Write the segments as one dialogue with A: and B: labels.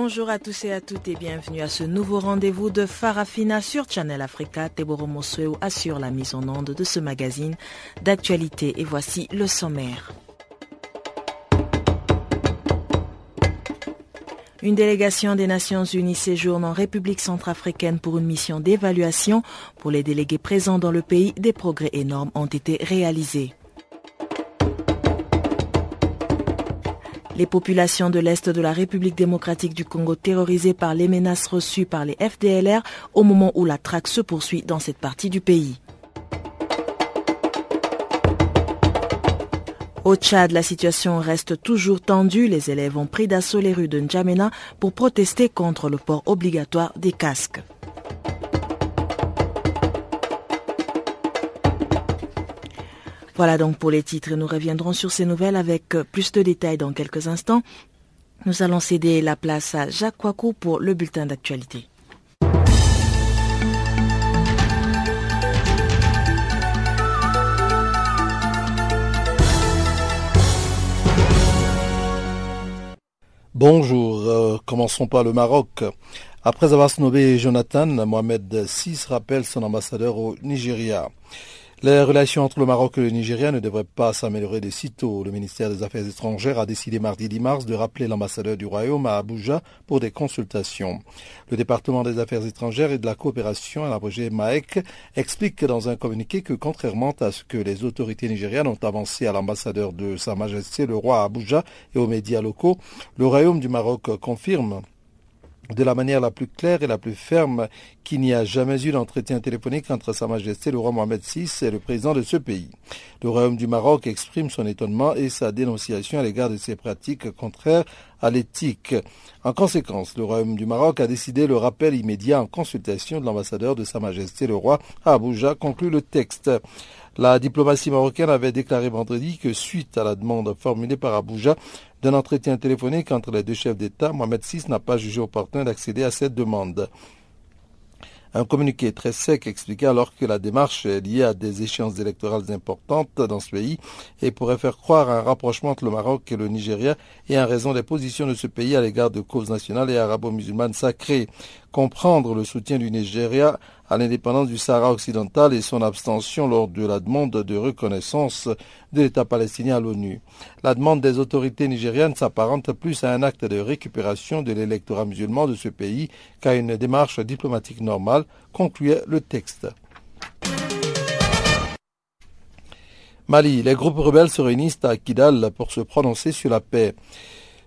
A: Bonjour à tous et à toutes et bienvenue à ce nouveau rendez-vous de Farafina sur Channel Africa. Teboro Mosweo assure la mise en onde de ce magazine d'actualité et voici le sommaire. Une délégation des Nations Unies séjourne en République centrafricaine pour une mission d'évaluation. Pour les délégués présents dans le pays, des progrès énormes ont été réalisés. Les populations de l'Est de la République démocratique du Congo terrorisées par les menaces reçues par les FDLR au moment où la traque se poursuit dans cette partie du pays. Au Tchad, la situation reste toujours tendue. Les élèves ont pris d'assaut les rues de N'Djamena pour protester contre le port obligatoire des casques. Voilà donc pour les titres. Nous reviendrons sur ces nouvelles avec plus de détails dans quelques instants. Nous allons céder la place à Jacques Kouakou pour le bulletin d'actualité.
B: Bonjour, euh, commençons par le Maroc. Après avoir snobé Jonathan, Mohamed VI rappelle son ambassadeur au Nigeria. Les relations entre le Maroc et le Nigeria ne devraient pas s'améliorer de sitôt. Le ministère des Affaires étrangères a décidé mardi 10 mars de rappeler l'ambassadeur du Royaume à Abuja pour des consultations. Le département des Affaires étrangères et de la coopération, à l'abrégé MAEC, explique dans un communiqué que contrairement à ce que les autorités nigérianes ont avancé à l'ambassadeur de Sa Majesté le roi à Abuja et aux médias locaux, le Royaume du Maroc confirme de la manière la plus claire et la plus ferme qu'il n'y a jamais eu d'entretien téléphonique entre Sa Majesté le roi Mohamed VI et le président de ce pays. Le Royaume du Maroc exprime son étonnement et sa dénonciation à l'égard de ces pratiques contraires à l'éthique. En conséquence, le Royaume du Maroc a décidé le rappel immédiat en consultation de l'ambassadeur de Sa Majesté le roi à Abuja, conclut le texte. La diplomatie marocaine avait déclaré vendredi que suite à la demande formulée par Abuja d'un entretien téléphonique entre les deux chefs d'État, Mohamed VI n'a pas jugé opportun d'accéder à cette demande. Un communiqué très sec expliquait alors que la démarche est liée à des échéances électorales importantes dans ce pays et pourrait faire croire à un rapprochement entre le Maroc et le Nigeria et en raison des positions de ce pays à l'égard de causes nationales et arabo-musulmanes sacrées. Comprendre le soutien du Nigeria à l'indépendance du Sahara occidental et son abstention lors de la demande de reconnaissance de l'État palestinien à l'ONU. La demande des autorités nigériennes s'apparente plus à un acte de récupération de l'électorat musulman de ce pays qu'à une démarche diplomatique normale, concluait le texte. Mali, les groupes rebelles se réunissent à Kidal pour se prononcer sur la paix.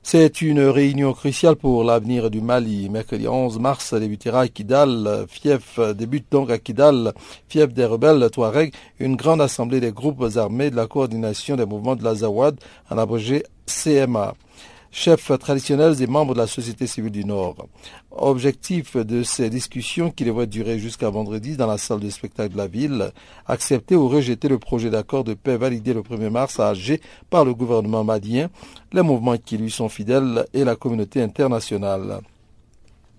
B: C'est une réunion cruciale pour l'avenir du Mali. Mercredi 11 mars débutera à Kidal, fief débute donc à Kidal, fief des rebelles Touareg, une grande assemblée des groupes armés de la coordination des mouvements de l'Azawad, en abrégé CMA chefs traditionnels et membres de la société civile du Nord. Objectif de ces discussions qui devraient durer jusqu'à vendredi dans la salle de spectacle de la ville, accepter ou rejeter le projet d'accord de paix validé le 1er mars à Alger par le gouvernement malien, les mouvements qui lui sont fidèles et la communauté internationale.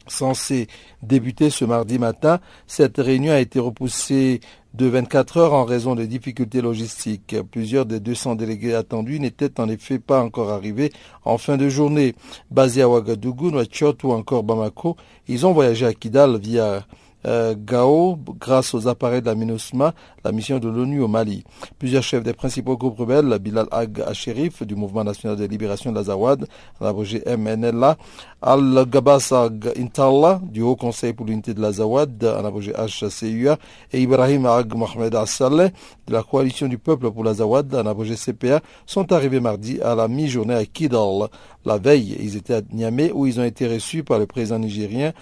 B: Censée débuter ce mardi matin, cette réunion a été repoussée de 24 heures en raison de difficultés logistiques. Plusieurs des 200 délégués attendus n'étaient en effet pas encore arrivés en fin de journée. Basés à Ouagadougou, Nouakchott ou encore Bamako, ils ont voyagé à Kidal via euh, Gao grâce aux appareils de la MINUSMA, la mission de l'ONU au Mali. Plusieurs chefs des principaux groupes rebelles, Bilal Ag Asherif du Mouvement national de libération de l'Azawad, l'abrégé MNLA, Al-Gabas Ag Intalla du Haut Conseil pour l'unité de l'Azawad, en HCUA, et Ibrahim Ag Mohamed Assaleh de la Coalition du Peuple pour l'Azawad, en abrégé CPA, sont arrivés mardi à la mi-journée à Kidal. La veille, ils étaient à Niamey où ils ont été reçus par le président nigérien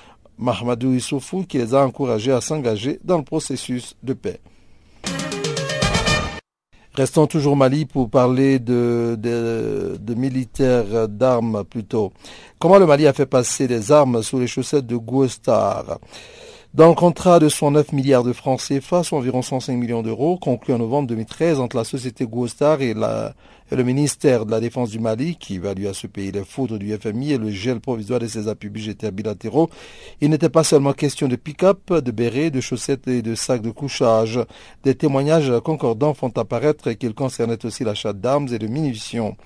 B: Mahmoudou Issoufou qui les a encouragés à s'engager dans le processus de paix. Restons toujours au Mali pour parler de, de, militaires d'armes plutôt. Comment le Mali a fait passer des armes sous les chaussettes de Gouestar Dans le contrat de 109 milliards de francs CFA, soit environ 105 millions d'euros, conclu en novembre 2013 entre la société Guostar et, le ministère de la Défense du Mali, qui évalue à ce pays les foudres du FMI et le gel provisoire de ses appuis budgétaires bilatéraux, il n'était pas seulement question de pick-up, de bérets, de chaussettes et de sacs de couchage. Des témoignages concordants font apparaître qu'il concernait aussi l'achat d'armes et de munitions.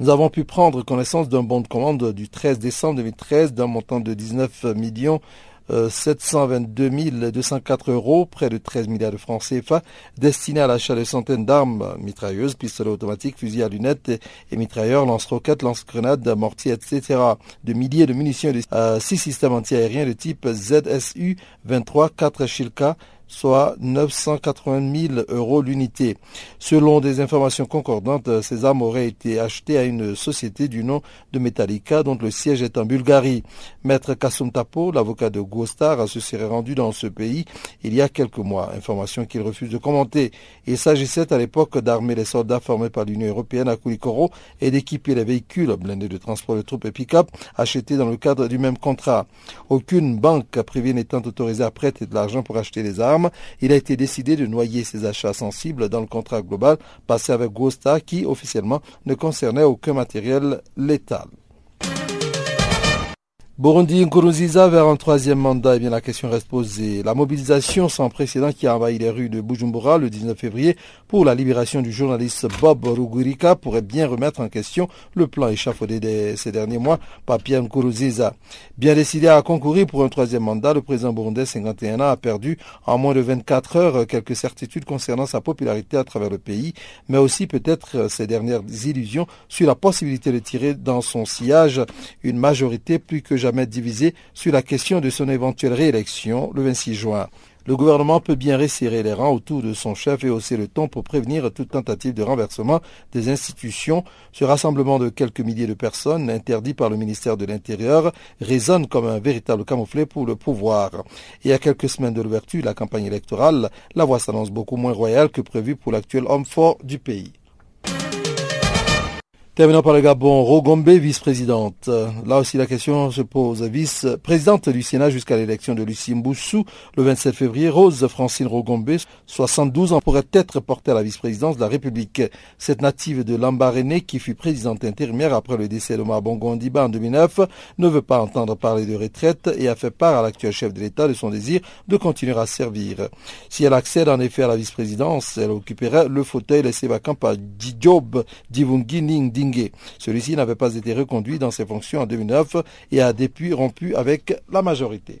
B: Nous avons pu prendre connaissance d'un bon de commande du 13 décembre 2013 d'un montant de 19 millions 722 204 euros, près de 13 milliards de francs CFA, destinés à l'achat de centaines d'armes, mitrailleuses, pistolets automatiques, fusils à lunettes et mitrailleurs, lance-roquettes, lance-grenades, mortiers, etc. De milliers de munitions et de euh, six systèmes antiaériens de type ZSU 23, 4 Shilka, soit 980 000 euros l'unité. Selon des informations concordantes, ces armes auraient été achetées à une société du nom de Metallica dont le siège est en Bulgarie. Maître Kassoum Tapo, l'avocat de Gostar, se serait rendu dans ce pays il y a quelques mois, information qu'il refuse de commenter. Il s'agissait à l'époque d'armer les soldats formés par l'Union européenne à Koulikoro et d'équiper les véhicules blindés de transport de troupes et pick-up achetés dans le cadre du même contrat. Aucune banque privée n'étant autorisée à prêter de l'argent pour acheter des armes, il a été décidé de noyer ces achats sensibles dans le contrat global passé avec Gosta qui officiellement ne concernait aucun matériel létal. Burundi Nkurunziza vers un troisième mandat, eh bien la question reste posée. La mobilisation sans précédent qui a envahi les rues de Bujumbura le 19 février pour la libération du journaliste Bob Rugurika pourrait bien remettre en question le plan échafaudé de ces derniers mois par Pierre Nkurunziza. Bien décidé à concourir pour un troisième mandat, le président burundais 51 ans a perdu en moins de 24 heures quelques certitudes concernant sa popularité à travers le pays, mais aussi peut-être ses dernières illusions sur la possibilité de tirer dans son sillage une majorité plus que jamais divisé sur la question de son éventuelle réélection le 26 juin. Le gouvernement peut bien resserrer les rangs autour de son chef et hausser le ton pour prévenir toute tentative de renversement des institutions. Ce rassemblement de quelques milliers de personnes, interdit par le ministère de l'Intérieur, résonne comme un véritable camouflet pour le pouvoir. Et à quelques semaines de l'ouverture de la campagne électorale, la voix s'annonce beaucoup moins royale que prévu pour l'actuel homme fort du pays. Terminons par le Gabon, Rogombe, vice-présidente. Là aussi, la question se pose. Vice-présidente du Sénat jusqu'à l'élection de Lucie Mboussou le 27 février, Rose Francine Rogombe, 72 ans, pourrait être portée à la vice-présidence de la République. Cette native de Lambaréné, qui fut présidente intérimaire après le décès de Bongo Ondiba en 2009, ne veut pas entendre parler de retraite et a fait part à l'actuel chef de l'État de son désir de continuer à servir. Si elle accède en effet à la vice-présidence, elle occuperait le fauteuil laissé vacant par Dijob Divungi Ning celui-ci n'avait pas été reconduit dans ses fonctions en 2009 et a depuis rompu avec la majorité.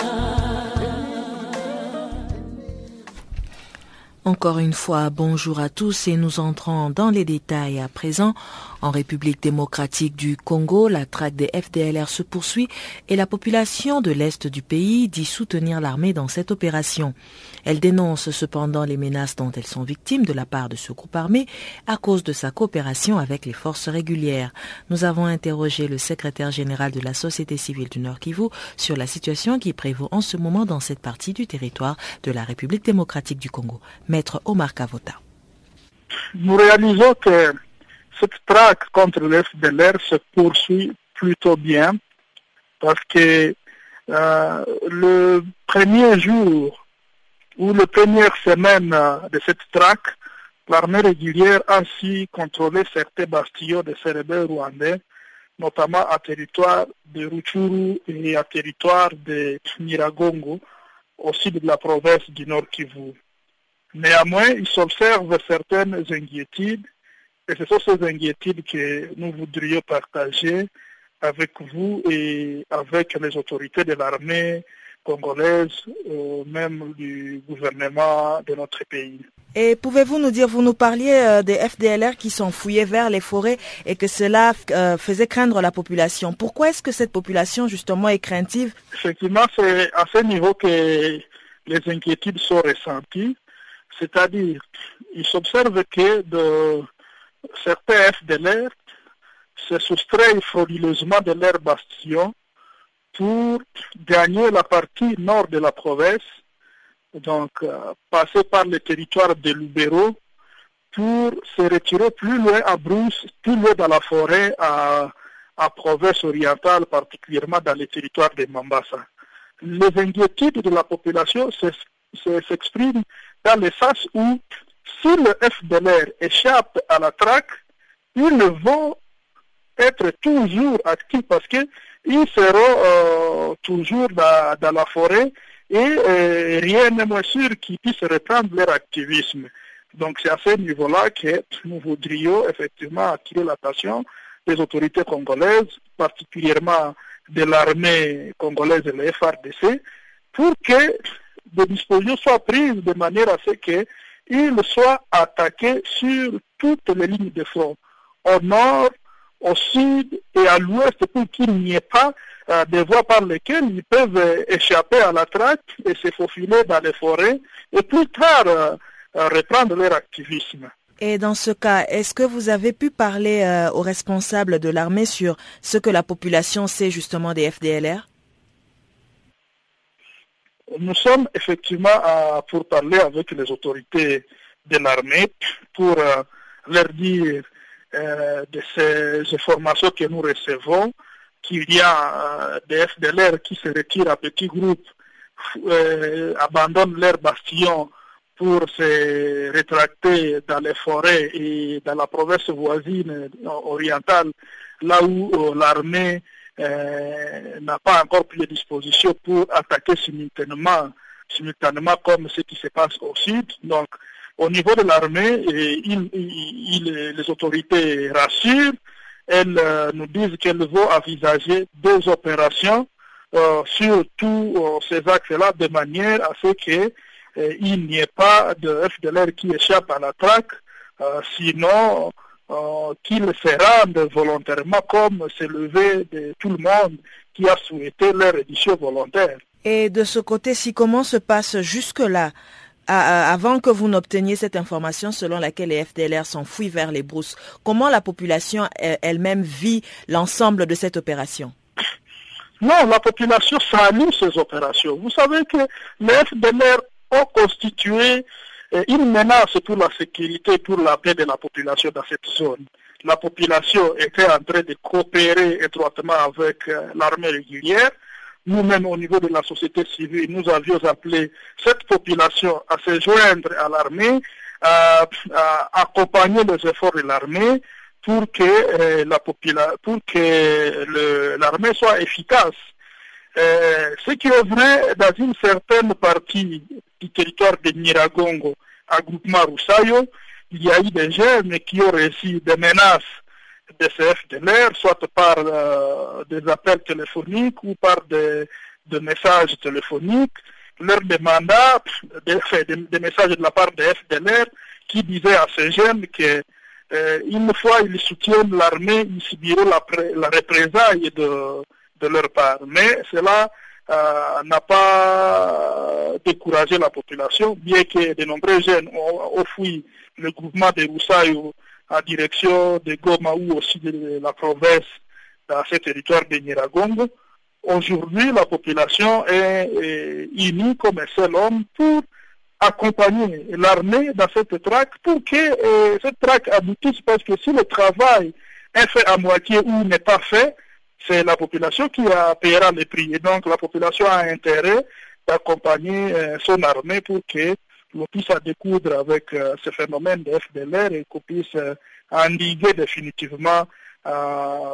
A: Encore une fois, bonjour à tous et nous entrons dans les détails à présent. En République démocratique du Congo, la traque des FDLR se poursuit et la population de l'Est du pays dit soutenir l'armée dans cette opération. Elle dénonce cependant les menaces dont elles sont victimes de la part de ce groupe armé à cause de sa coopération avec les forces régulières. Nous avons interrogé le secrétaire général de la société civile du Nord Kivu sur la situation qui prévaut en ce moment dans cette partie du territoire de la République démocratique du Congo. Maître Omar Kavota.
C: Nous réalisons que cette traque contre le FDLR se poursuit plutôt bien parce que euh, le premier jour ou la première semaine de cette traque, l'armée régulière a su contrôler certains bastions de cérébraux rwandais, notamment à territoire de Ruchuru et à territoire de Miragongo, au sud de la province du Nord Kivu. Néanmoins, il s'observe certaines inquiétudes, et ce sont ces inquiétudes que nous voudrions partager avec vous et avec les autorités de l'armée congolaise, ou même du gouvernement de notre pays.
A: Et pouvez-vous nous dire, vous nous parliez euh, des FDLR qui s'enfouillaient vers les forêts et que cela euh, faisait craindre la population. Pourquoi est-ce que cette population justement est craintive?
C: Effectivement, c'est à ce niveau que les inquiétudes sont ressenties. C'est-à-dire, il s'observe que de certains FDLR se soustraient frauduleusement de leur bastion pour gagner la partie nord de la province, donc euh, passer par le territoire de Lubero pour se retirer plus loin à Brousse, plus loin dans la forêt à, à province orientale, particulièrement dans le territoire de Mambasa. Les inquiétudes de la population s'expriment dans le sens où si le FDLR échappe à la traque, ils vont être toujours actifs parce qu'ils seront euh, toujours dans, la forêt et euh, rien n'est moins sûr qu'ils puissent reprendre leur activisme. Donc c'est à ce niveau-là que nous voudrions effectivement attirer l'attention des autorités congolaises, particulièrement de l'armée congolaise et la FRDC, pour que des dispositions soient prises de manière à ce qu'ils soient attaqués sur toutes les lignes de front, au nord, au sud et à l'ouest, pour qu'il n'y ait pas euh, des voies par lesquelles ils peuvent échapper à la traque et se faufiler dans les forêts et plus tard euh, reprendre leur activisme.
A: Et dans ce cas, est-ce que vous avez pu parler euh, aux responsables de l'armée sur ce que la population sait justement des FDLR
C: Nous sommes effectivement à, pour parler avec les autorités de l'armée pour euh, leur dire euh, de ces informations que nous recevons qu'il y a des FDLR qui se retirent à petits groupes, abandonnent leurs bastions pour se rétracter dans les forêts et dans la province voisine orientale, là où euh, l'armée euh, n'a pas encore pris de dispositions pour attaquer simultanément, simultanément comme ce qui se passe au sud. Donc, au niveau de l'armée, il, les autorités rassurent, elles euh, nous disent qu'elles vont envisager deux opérations euh, sur tous ces axes-là de manière à ce que euh, il n'y ait pas de FDLR qui échappe à la traque, sinon euh, qu'ils se rendent volontairement comme c'est levé de tout le monde qui a souhaité leur édition volontaire.
A: Et de ce côté-ci, comment se passe jusque-là avant que vous n'obteniez cette information selon laquelle les FDLR s'enfuient vers les brousses, comment la population elle-même vit l'ensemble de cette opération?
C: Non, la population salue ces opérations. Vous savez que les FDLR ont constitué une menace pour la sécurité, pour la paix de la population dans cette zone. La population était en train de coopérer étroitement avec l'armée régulière. Nous-mêmes, au niveau de la société civile, nous avions appelé cette population à se joindre à l'armée, à, accompagner les efforts de l'armée pour que euh, l'armée soit efficace. Euh, ce qui est vrai dans une certaine partie du territoire de Niragongo, à groupement Roussayo, il y a eu des jeunes qui ont reçu des menaces de CFDLR, soit par euh, des appels téléphoniques ou par des, messages téléphoniques, leur demandant des, des, des, messages de la part des FDLR qui disaient à ces jeunes que euh, une fois ils soutiennent l'armée, ils subiront la, la représaille de, de leur part. Mais cela euh, n'a pas découragé la population, bien que de nombreux jeunes ont, fui le groupement de Roussaï en direction de Goma ou aussi de la province dans ce territoire de Niragongo. Aujourd'hui, la population est, est, unie comme un seul homme pour accompagner l'armée dans cette traque pour que euh, cette traque aboutisse parce que si le travail est fait à moitié ou n'est pas fait, c'est la population qui a, payera les prix. Et donc la population a intérêt d'accompagner euh, son armée pour que l'on puisse découdre avec euh, ce phénomène de FDLR et qu'on puisse euh, endiguer définitivement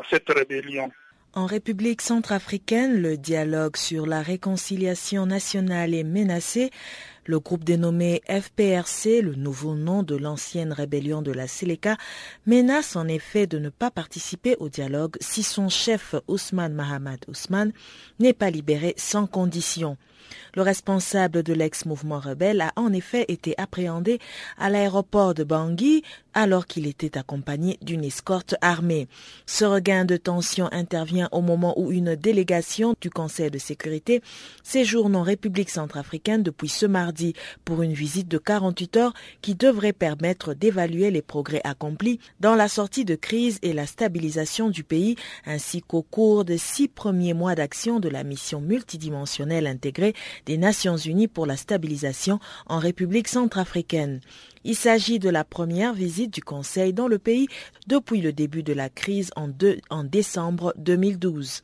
C: cette rébellion.
A: En République centrafricaine, le dialogue sur la réconciliation nationale est menacé. Le groupe dénommé FPRC, le nouveau nom de l'ancienne rébellion de la Séléka, menace en effet de ne pas participer au dialogue si son chef Ousmane Mahamad Ousmane n'est pas libéré sans condition. Le responsable de l'ex-mouvement rebelle a en effet été appréhendé à l'aéroport de Bangui alors qu'il était accompagné d'une escorte armée. Ce regain de tension intervient au moment où une délégation du Conseil de sécurité séjourne en République centrafricaine depuis ce mardi pour une visite de 48 heures qui devrait permettre d'évaluer les progrès accomplis dans la sortie de crise et la stabilisation du pays ainsi qu'au cours des six premiers mois d'action de la mission multidimensionnelle intégrée des Nations Unies pour la stabilisation en République centrafricaine. Il s'agit de la première visite du Conseil dans le pays depuis le début de la crise en, décembre 2012.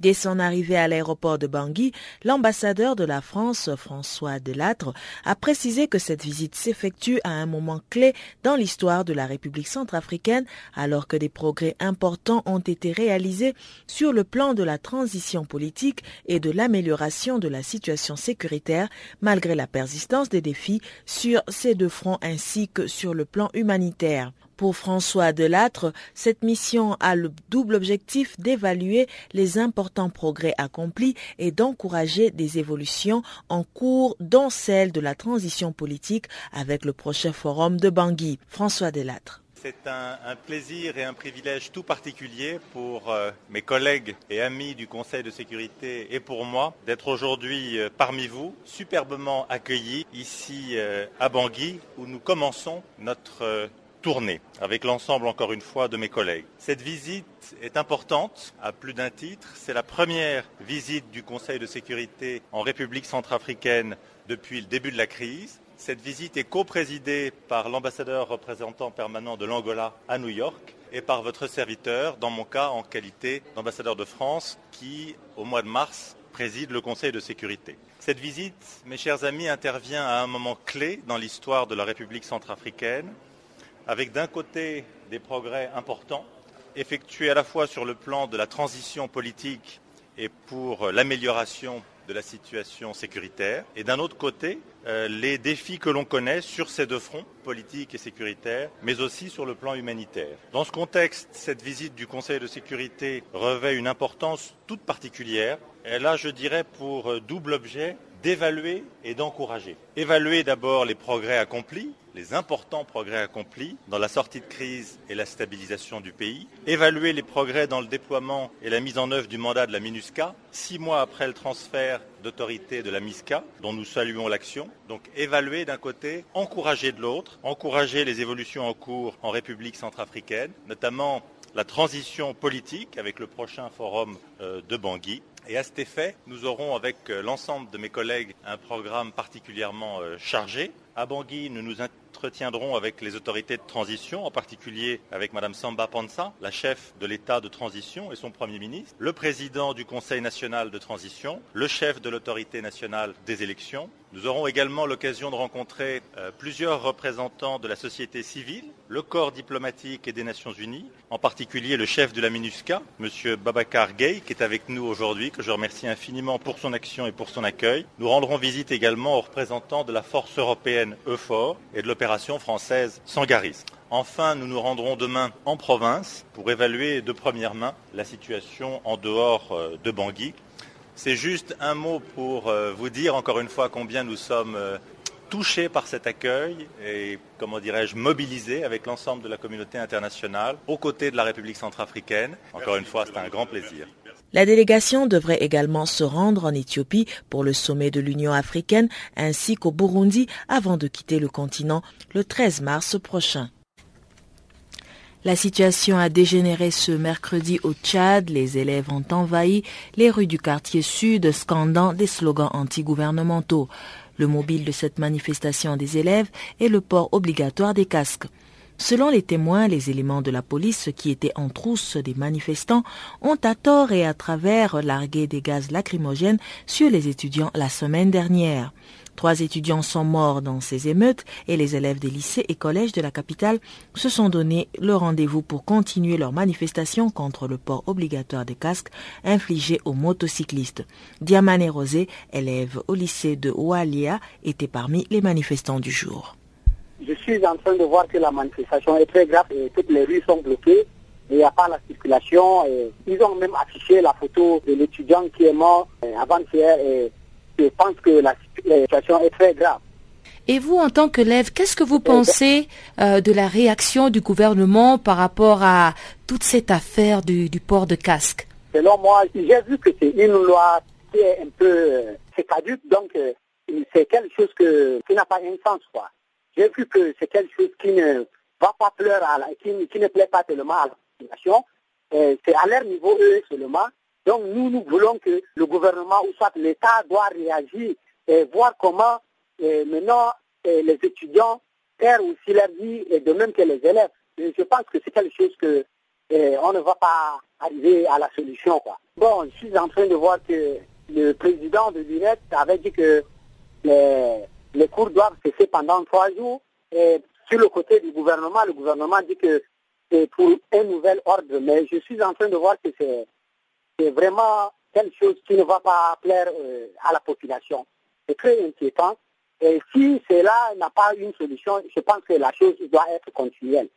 A: Dès son arrivée à l'aéroport de Bangui, l'ambassadeur de la France, François Delattre, a précisé que cette visite s'effectue à un moment clé dans l'histoire de la République centrafricaine, alors que des progrès importants ont été réalisés sur le plan de la transition politique et de l'amélioration de la situation sécuritaire, malgré la persistance des défis sur ces deux fronts ainsi que sur le plan humanitaire. Pour François Delattre, cette mission a le double objectif d'évaluer les importants progrès accomplis et d'encourager des évolutions en cours, dont celle de la transition politique avec le prochain forum de Bangui. François Delattre.
D: C'est un, plaisir et un privilège tout particulier pour euh, mes collègues et amis du Conseil de sécurité et pour moi d'être aujourd'hui euh, parmi vous, superbement accueillis ici euh, à Bangui où nous commençons notre tournée avec l'ensemble, encore une fois, de mes collègues. Cette visite est importante à plus d'un titre. C'est la première visite du Conseil de sécurité en République centrafricaine depuis le début de la crise. Cette visite est co-présidée par l'ambassadeur représentant permanent de l'Angola à New York et par votre serviteur, dans mon cas en qualité d'ambassadeur de France, qui, au mois de mars, préside le Conseil de sécurité. Cette visite, mes chers amis, intervient à un moment clé dans l'histoire de la République centrafricaine avec d'un côté des progrès importants effectués à la fois sur le plan de la transition politique et pour l'amélioration de la situation sécuritaire, et d'un autre côté, euh, les défis que l'on connaît sur ces deux fronts, politiques et sécuritaires, mais aussi sur le plan humanitaire. Dans ce contexte, cette visite du Conseil de sécurité revêt une importance toute particulière. Elle a, je dirais, pour euh, double objet d'évaluer et d'encourager. Évaluer d'abord les progrès accomplis, les importants progrès accomplis dans la sortie de crise et la stabilisation du pays, évaluer les progrès dans le déploiement et la mise en œuvre du mandat de la MINUSCA, six mois après le transfert d'autorité de la MISCA, dont nous saluons l'action. Donc évaluer d'un côté, encourager de l'autre, encourager les évolutions en cours en République centrafricaine, notamment la transition politique avec le prochain forum euh, de Bangui, et à cet effet, nous aurons avec euh, l'ensemble de mes collègues un programme particulièrement euh, chargé. À Bangui, nous nous entretiendrons avec les autorités de transition, en particulier avec Mme Samba Panza, la chef de l'État de transition et son Premier ministre, le président du Conseil national de transition, le chef de l'autorité nationale des élections, nous aurons également l'occasion de rencontrer euh, plusieurs représentants de la société civile, le corps diplomatique et des Nations Unies, en particulier le chef de la MINUSCA, M. Babacar Gay, qui est avec nous aujourd'hui, que je remercie infiniment pour son action et pour son accueil. Nous rendrons visite également aux représentants de la force européenne EUFOR et de l'opération française Sangaris. Enfin, nous nous rendrons demain en province pour évaluer de première main la situation en dehors euh, de Bangui c'est juste un mot pour euh, vous dire encore une fois combien nous sommes euh, touchés par cet accueil et, comment dirais-je, mobilisés avec l'ensemble de la communauté internationale aux côtés de la République centrafricaine. Encore une fois, c'est un grand plaisir.
A: La délégation devrait également se rendre en Éthiopie pour le sommet de l'Union africaine ainsi qu'au Burundi avant de quitter le continent le 13 mars prochain. La situation a dégénéré ce mercredi au Tchad. Les élèves ont envahi les rues du quartier sud, scandant des slogans anti-gouvernementaux. Le mobile de cette manifestation des élèves est le port obligatoire des casques. Selon les témoins, les éléments de la police qui étaient en trousse des manifestants ont à tort et à travers largué des gaz lacrymogènes sur les étudiants la semaine dernière. Trois étudiants sont morts dans ces émeutes et les élèves des lycées et collèges de la capitale se sont donné le rendez-vous pour continuer leur manifestation contre le port obligatoire des casques infligé aux motocyclistes. Diamane Rosé, élève au lycée de Oualia, était parmi les manifestants du jour.
E: Je suis en train de voir que la manifestation est très grave et toutes les rues sont bloquées. Il n'y a pas la circulation. Et ils ont même affiché la photo de l'étudiant qui est mort euh, avant-hier. Et je pense que la, situation est très grave.
F: Et vous, en tant qu'élève, qu'est-ce que vous pensez euh, de la réaction du gouvernement par rapport à toute cette affaire du, port de casque?
E: Selon moi, j'ai vu que c'est une loi qui est un peu euh, c'est caduque, donc c'est quelque chose que, qui n'a pas un sens. Quoi j'ai vu que c'est quelque chose qui ne va pas pleurer, à la, qui, ne plaît pas tellement à la population. C'est à leur niveau, eux, seulement. Donc nous, nous voulons que le gouvernement ou soit l'État doit réagir et voir comment maintenant les étudiants perdent aussi leur vie et de même que les élèves. je pense que c'est quelque chose que on ne va pas arriver à la solution. Bon, je suis en train de voir que le président de l'UNED avait dit que les, les cours doivent cesser pendant trois jours. Et sur le côté du gouvernement, le gouvernement dit que c'est pour un nouvel ordre. Mais je suis en train de voir que c'est vraiment quelque chose qui ne va pas plaire euh, à la population. C'est très inquiétant. Et si cela n'a pas une solution, je pense que la chose doit être continuelle.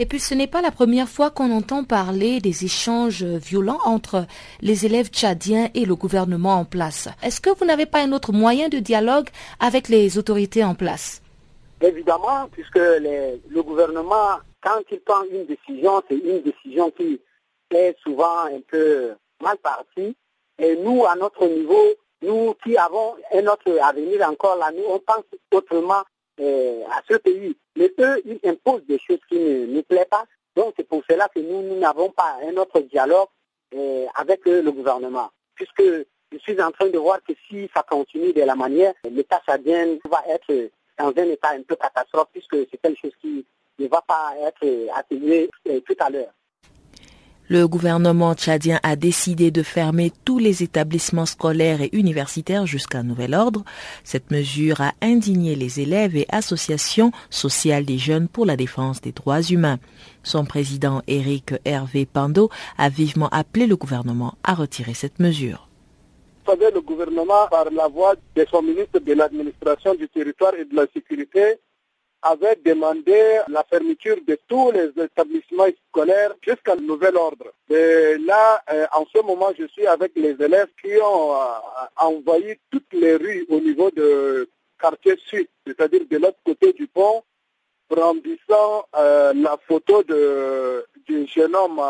F: Et puis ce n'est pas la première fois qu'on entend parler des échanges violents entre les élèves tchadiens et le gouvernement en place. Est-ce que vous n'avez pas un autre moyen de dialogue avec les autorités en place?
E: Évidemment, puisque le gouvernement, quand il prend une décision, c'est une décision qui est souvent un peu mal partie. Et nous, à notre niveau, nous qui avons un autre avenir encore là, nous, on pense autrement à ce pays. Mais eux, ils imposent des choses qui ne nous plaisent pas. Donc c'est pour cela que nous n'avons pas un autre dialogue euh, avec le gouvernement. Puisque je suis en train de voir que si ça continue de la manière, l'État chadien va être dans un état un peu catastrophe puisque c'est quelque chose qui ne va pas être atténué euh, tout à l'heure.
A: Le gouvernement tchadien a décidé de fermer tous les établissements scolaires et universitaires jusqu'à nouvel ordre. Cette mesure a indigné les élèves et associations sociales des jeunes pour la défense des droits humains. Son président Éric Hervé Pando a vivement appelé le gouvernement à retirer cette mesure.
G: Le gouvernement, par la voix de son ministre de l'administration du territoire et de la sécurité, avait demandé la fermeture de tous les établissements scolaires jusqu'à nouvel ordre. Et là, euh, en ce moment, je suis avec les élèves qui ont euh, envoyé toutes les rues au niveau de quartier sud, c'est-à-dire de l'autre côté du pont, brandissant euh, la photo de, du jeune homme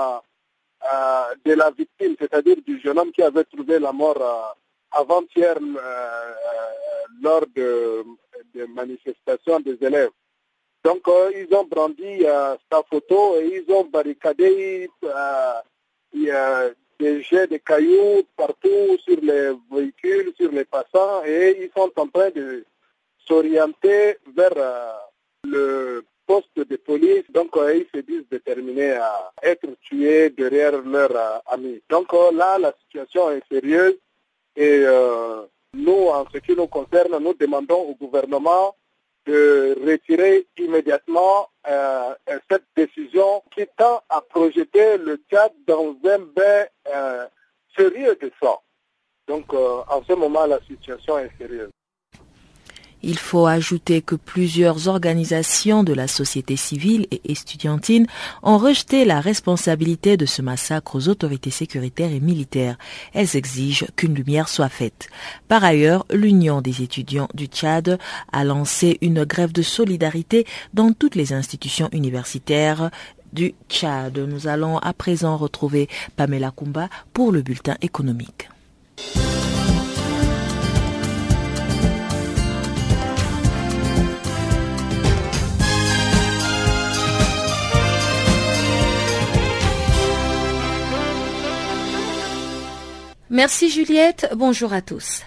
G: de la victime, c'est-à-dire du jeune homme qui avait trouvé la mort avant-hier lors de, de manifestations des élèves. Donc, euh, ils ont brandi euh, sa photo et ils ont barricadé euh, des jets de cailloux partout sur les véhicules, sur les passants et ils sont en train de s'orienter vers le poste de police. Donc, ils se disent déterminés à être tués derrière leurs amis. Donc là, la situation est sérieuse et nous, en ce qui nous concerne, nous demandons au gouvernement de retirer immédiatement euh, cette décision qui tend à projeter le Tchad dans un bain euh, sérieux de sang. Donc euh, en ce moment, la situation est sérieuse.
A: Il faut ajouter que plusieurs organisations de la société civile et estudiantine ont rejeté la responsabilité de ce massacre aux autorités sécuritaires et militaires. Elles exigent qu'une lumière soit faite. Par ailleurs, l'Union des étudiants du Tchad a lancé une grève de solidarité dans toutes les institutions universitaires du Tchad. Nous allons à présent retrouver Pamela Kumba pour le bulletin économique.
F: Merci Juliette, bonjour à tous.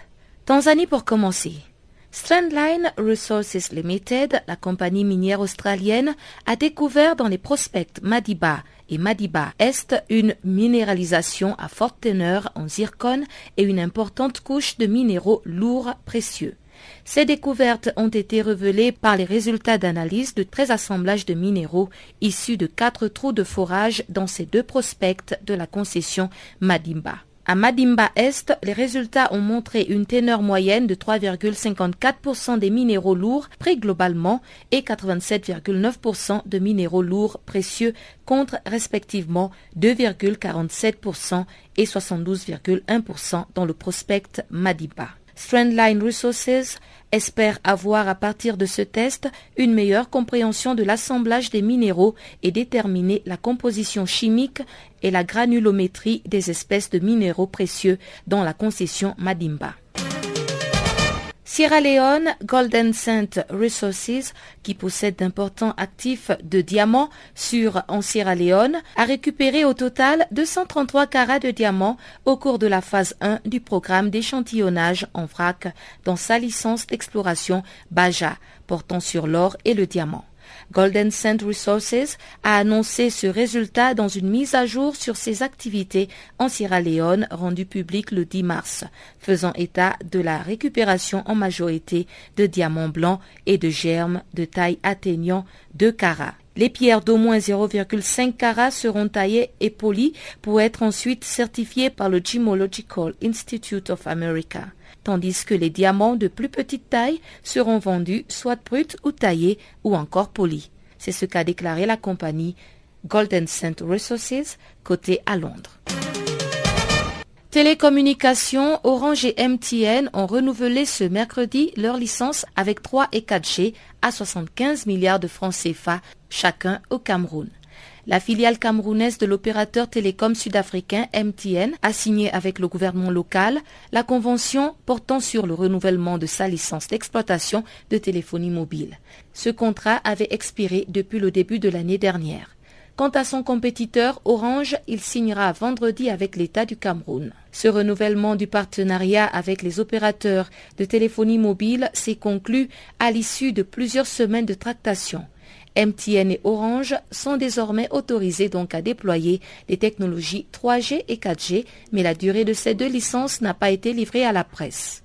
F: Tanzanie pour commencer. Strandline Resources Limited, la compagnie minière australienne, a découvert dans les prospects Madiba et Madiba Est une minéralisation à forte teneur en zircone et une importante couche de minéraux lourds précieux. Ces découvertes ont été révélées par les résultats d'analyse de 13 assemblages de minéraux issus de quatre trous de forage dans ces deux prospects de la concession Madimba. À Madimba Est, les résultats ont montré une teneur moyenne de 3,54% des minéraux lourds pris globalement et 87,9% de minéraux lourds précieux contre respectivement 2,47% et 72,1% dans le prospect Madimba. Strandline Resources espère avoir à partir de ce test une meilleure compréhension de l'assemblage des minéraux et déterminer la composition chimique et la granulométrie des espèces de minéraux précieux dans la concession Madimba. Sierra Leone Golden Cent Resources, qui possède d'importants actifs de diamants sur en Sierra Leone, a récupéré au total 233 carats de diamants au cours de la phase 1 du programme d'échantillonnage en vrac dans sa licence d'exploration Baja, portant sur l'or et le diamant. Golden Sand Resources a annoncé ce résultat dans une mise à jour sur ses activités en Sierra Leone rendue publique le 10 mars, faisant état de la récupération en majorité de diamants blancs et de germes de taille atteignant 2 carats. Les pierres d'au moins 0,5 carats seront taillées et polies pour être ensuite certifiées par le Gemological Institute of America tandis que les diamants de plus petite taille seront vendus soit bruts ou taillés ou encore polis. C'est ce qu'a déclaré la compagnie Golden Cent Resources, cotée à Londres. Télécommunications, Orange et MTN ont renouvelé ce mercredi leur licence avec 3 et 4G à 75 milliards de francs CFA chacun au Cameroun. La filiale camerounaise de l'opérateur télécom sud-africain MTN a signé avec le gouvernement local la convention portant sur le renouvellement de sa licence d'exploitation de téléphonie mobile. Ce contrat avait expiré depuis le début de l'année dernière. Quant à son compétiteur Orange, il signera vendredi avec l'État du Cameroun. Ce renouvellement du partenariat avec les opérateurs de téléphonie mobile s'est conclu à l'issue de plusieurs semaines de tractation. MTN et Orange sont désormais autorisés donc à déployer les technologies 3G et 4G, mais la durée de ces deux licences n'a pas été livrée à la presse.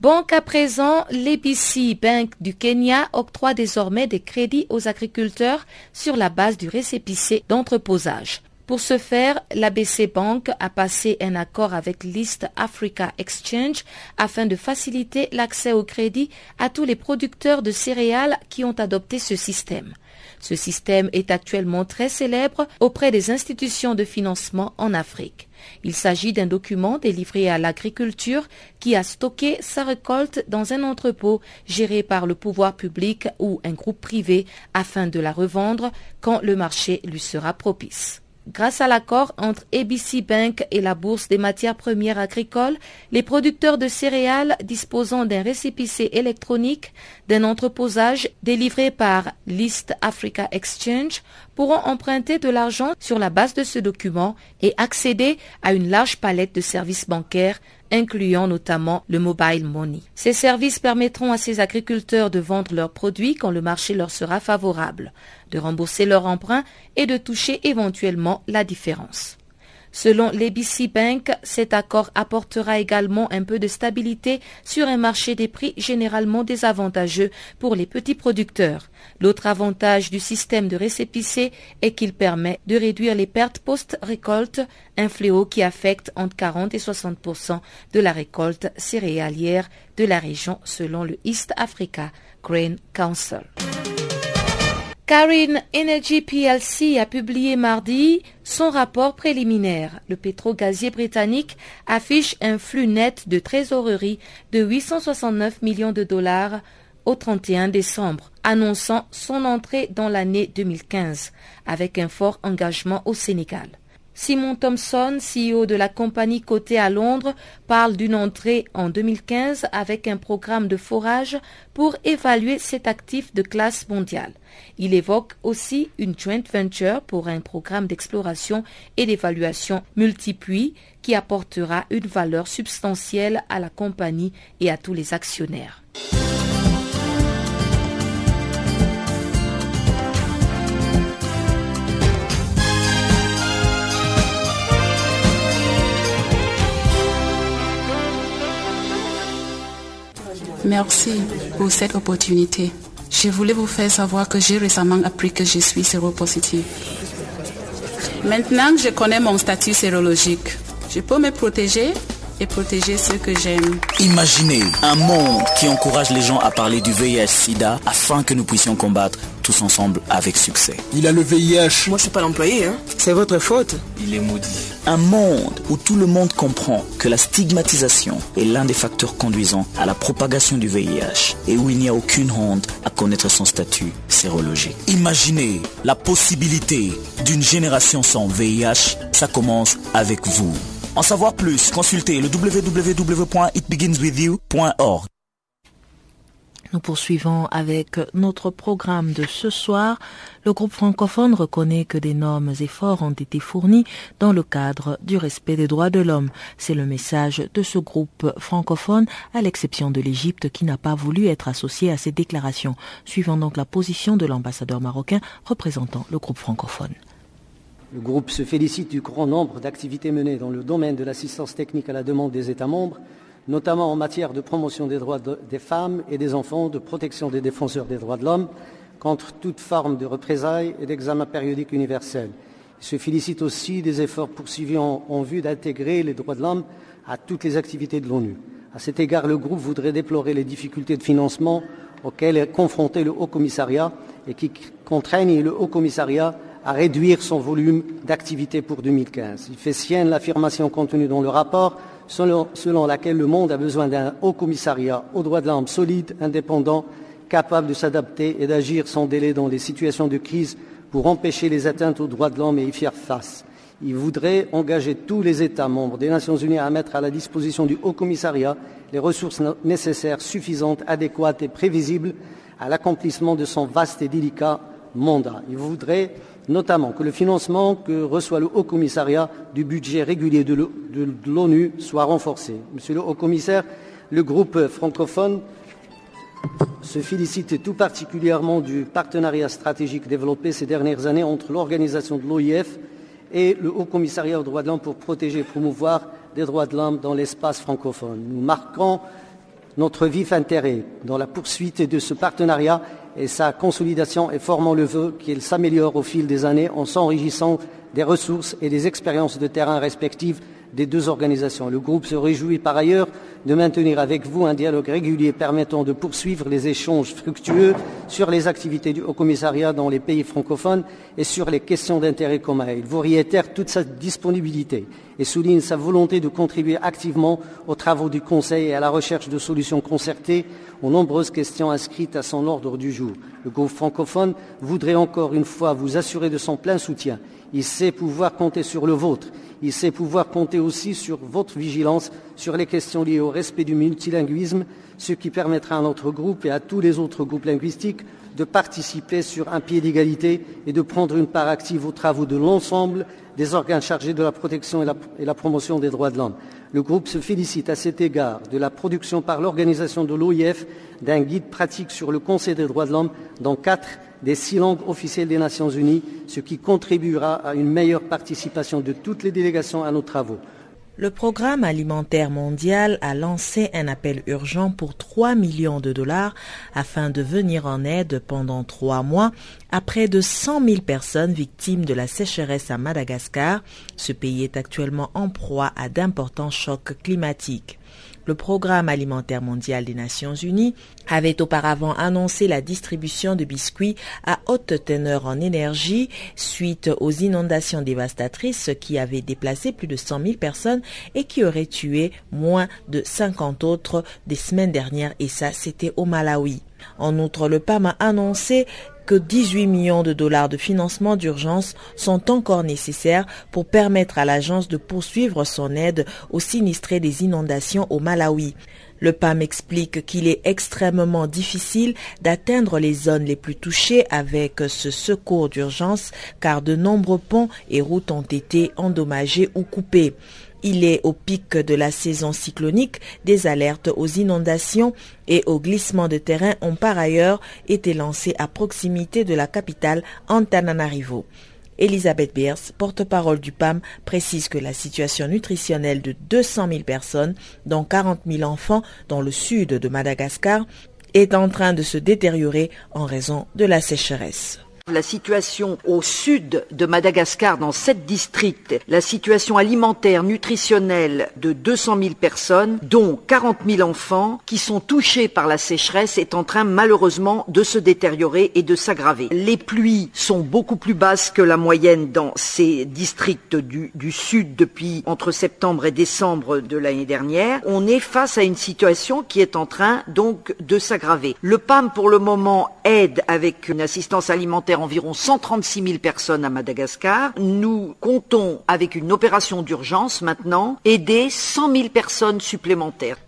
F: Bon, à présent, l'ABC Bank du Kenya octroie désormais des crédits aux agriculteurs sur la base du récépissé d'entreposage. Pour ce faire, l'ABC Bank a passé un accord avec l'East Africa Exchange afin de faciliter l'accès au crédit à tous les producteurs de céréales qui ont adopté ce système. Ce système est actuellement très célèbre auprès des institutions de financement en Afrique. Il s'agit d'un document délivré à l'agriculture qui a stocké sa récolte dans un entrepôt géré par le pouvoir public ou un groupe privé afin de la revendre quand le marché lui sera propice. Grâce à l'accord entre ABC Bank et la Bourse des matières premières agricoles, les producteurs de céréales disposant d'un récépissé électronique d'un entreposage délivré par l'East Africa Exchange pourront emprunter de l'argent sur la base de ce document et accéder à une large palette de services bancaires incluant notamment le mobile money. Ces services permettront à ces agriculteurs de vendre leurs produits quand le marché leur sera favorable, de rembourser leur emprunt et de toucher éventuellement la différence. Selon l'ABC Bank, cet accord apportera également un peu de stabilité sur un marché des prix généralement désavantageux pour les petits producteurs. L'autre avantage du système de récépissé est qu'il permet de réduire les pertes post-récolte, un fléau qui affecte entre 40 et 60% de la récolte céréalière de la région selon le East Africa Grain Council. Carin Energy plc a publié mardi son rapport préliminaire. Le pétro-gazier britannique affiche un flux net de trésorerie de 869 millions de dollars au 31 décembre, annonçant son entrée dans l'année 2015 avec un fort engagement au Sénégal. Simon Thompson, CEO de la compagnie cotée à Londres, parle d'une entrée en 2015 avec un programme de forage pour évaluer cet actif de classe mondiale. Il évoque aussi une joint venture pour un programme d'exploration et d'évaluation multipuis qui apportera une valeur substantielle à la compagnie et à tous les actionnaires.
H: Merci pour cette opportunité. Je voulais vous faire savoir que j'ai récemment appris que je suis séropositive. Maintenant que je connais mon statut sérologique, je peux me protéger et protéger ceux que j'aime.
I: Imaginez un monde qui encourage les gens à parler du VIH-Sida afin que nous puissions combattre tous ensemble avec succès.
J: Il a le VIH.
K: Moi, je suis pas l'employé, hein. C'est votre faute.
I: Il est maudit. Un monde où tout le monde comprend que la stigmatisation est l'un des facteurs conduisant à la propagation du VIH et où il n'y a aucune honte à connaître son statut sérologique. Imaginez la possibilité d'une génération sans VIH. Ça commence avec vous. En savoir plus, consultez le www.itbeginswithyou.org.
A: Nous poursuivons avec notre programme de ce soir. Le groupe francophone reconnaît que d'énormes efforts ont été fournis dans le cadre du respect des droits de l'homme. C'est le message de ce groupe francophone, à l'exception de l'Égypte qui n'a pas voulu être associé à ces déclarations, suivant donc la position de l'ambassadeur marocain représentant le groupe francophone.
L: Le groupe se félicite du grand nombre d'activités menées dans le domaine de l'assistance technique à la demande des États membres notamment en matière de promotion des droits des femmes et des enfants, de protection des défenseurs des droits de l'homme contre toute forme de représailles et d'examen périodique universel. Il se félicite aussi des efforts poursuivis en, vue d'intégrer les droits de l'homme à toutes les activités de l'ONU. À cet égard, le groupe voudrait déplorer les difficultés de financement auxquelles est confronté le Haut Commissariat et qui contraignent le Haut Commissariat à réduire son volume d'activité pour 2015. Il fait sienne l'affirmation contenue dans le rapport selon, laquelle le monde a besoin d'un haut commissariat aux droits de l'homme solide, indépendant, capable de s'adapter et d'agir sans délai dans les situations de crise pour empêcher les atteintes aux droits de l'homme et y faire face. Il voudrait engager tous les États membres des Nations Unies à mettre à la disposition du Haut Commissariat les ressources nécessaires, suffisantes, adéquates et prévisibles à l'accomplissement de son vaste et délicat mandat. Il voudrait notamment que le financement que reçoit le Haut Commissariat du budget régulier de l'ONU soit renforcé. Monsieur le Haut Commissaire, le groupe francophone se félicite tout particulièrement du partenariat stratégique développé ces dernières années entre l'organisation de l'OIF et le Haut Commissariat aux droits de l'homme pour protéger et promouvoir les droits de l'homme dans l'espace francophone. Nous marquons notre vif intérêt dans la poursuite de ce partenariat et sa consolidation et formant le vœu qu'il s'améliore au fil des années en s'enrichissant des ressources et des expériences de terrain respectives des deux organisations. Le groupe se réjouit par ailleurs de maintenir avec vous un dialogue régulier permettant de poursuivre les échanges fructueux sur les activités du Haut Commissariat dans les pays francophones et sur les questions d'intérêt commun. Il vous réitère toute sa disponibilité et souligne sa volonté de contribuer activement aux travaux du Conseil et à la recherche de solutions concertées aux nombreuses questions inscrites à son ordre du jour. Le groupe francophone voudrait encore une fois vous assurer de son plein soutien. Il sait pouvoir compter sur le vôtre il sait pouvoir compter aussi sur votre vigilance sur les questions liées au respect du multilinguisme, ce qui permettra à notre groupe et à tous les autres groupes linguistiques de participer sur un pied d'égalité et de prendre une part active aux travaux de l'ensemble des organes chargés de la protection et la, la promotion des droits de l'homme. Le groupe se félicite à cet égard de la production par l'organisation de l'OIF d'un guide pratique sur le Conseil des droits de l'homme dans quatre des six langues officielles des Nations Unies, ce qui contribuera à une meilleure participation de toutes les délégations à nos travaux.
A: Le programme alimentaire mondial a lancé un appel urgent pour 3 millions de dollars afin de venir en aide pendant trois mois à près de 100 000 personnes victimes de la sécheresse à Madagascar. Ce pays est actuellement en proie à d'importants chocs climatiques. Le Programme alimentaire mondial des Nations Unies avait auparavant annoncé la distribution de biscuits à haute teneur en énergie suite aux inondations dévastatrices qui avaient déplacé plus de 100 000 personnes et qui auraient tué moins de 50 autres des semaines dernières et ça c'était au Malawi. En outre, le PAM a annoncé que 18 millions de dollars de financement d'urgence sont encore nécessaires pour permettre à l'agence de poursuivre son aide aux sinistrés des inondations au Malawi. Le PAM explique qu'il est extrêmement difficile d'atteindre les zones les plus touchées avec ce secours d'urgence car de nombreux ponts et routes ont été endommagés ou coupés. Il est au pic de la saison cyclonique. Des alertes aux inondations et aux glissements de terrain ont par ailleurs été lancées à proximité de la capitale Antananarivo. Elisabeth Beers, porte-parole du PAM, précise que la situation nutritionnelle de 200 000 personnes, dont 40 000 enfants dans le sud de Madagascar, est en train de se détériorer en raison de la sécheresse.
J: La situation au sud de Madagascar, dans sept districts, la situation alimentaire, nutritionnelle de 200 000 personnes, dont 40 000 enfants, qui sont touchés par la sécheresse, est en train malheureusement de se détériorer et de s'aggraver. Les pluies sont beaucoup plus basses que la moyenne dans ces districts du, du sud depuis entre septembre et décembre de l'année dernière. On est face à une situation qui est en train donc de s'aggraver. Le PAM pour le moment aide avec une assistance alimentaire environ 136 000 personnes à Madagascar. Nous comptons, avec une opération d'urgence maintenant, aider 100 000 personnes supplémentaires.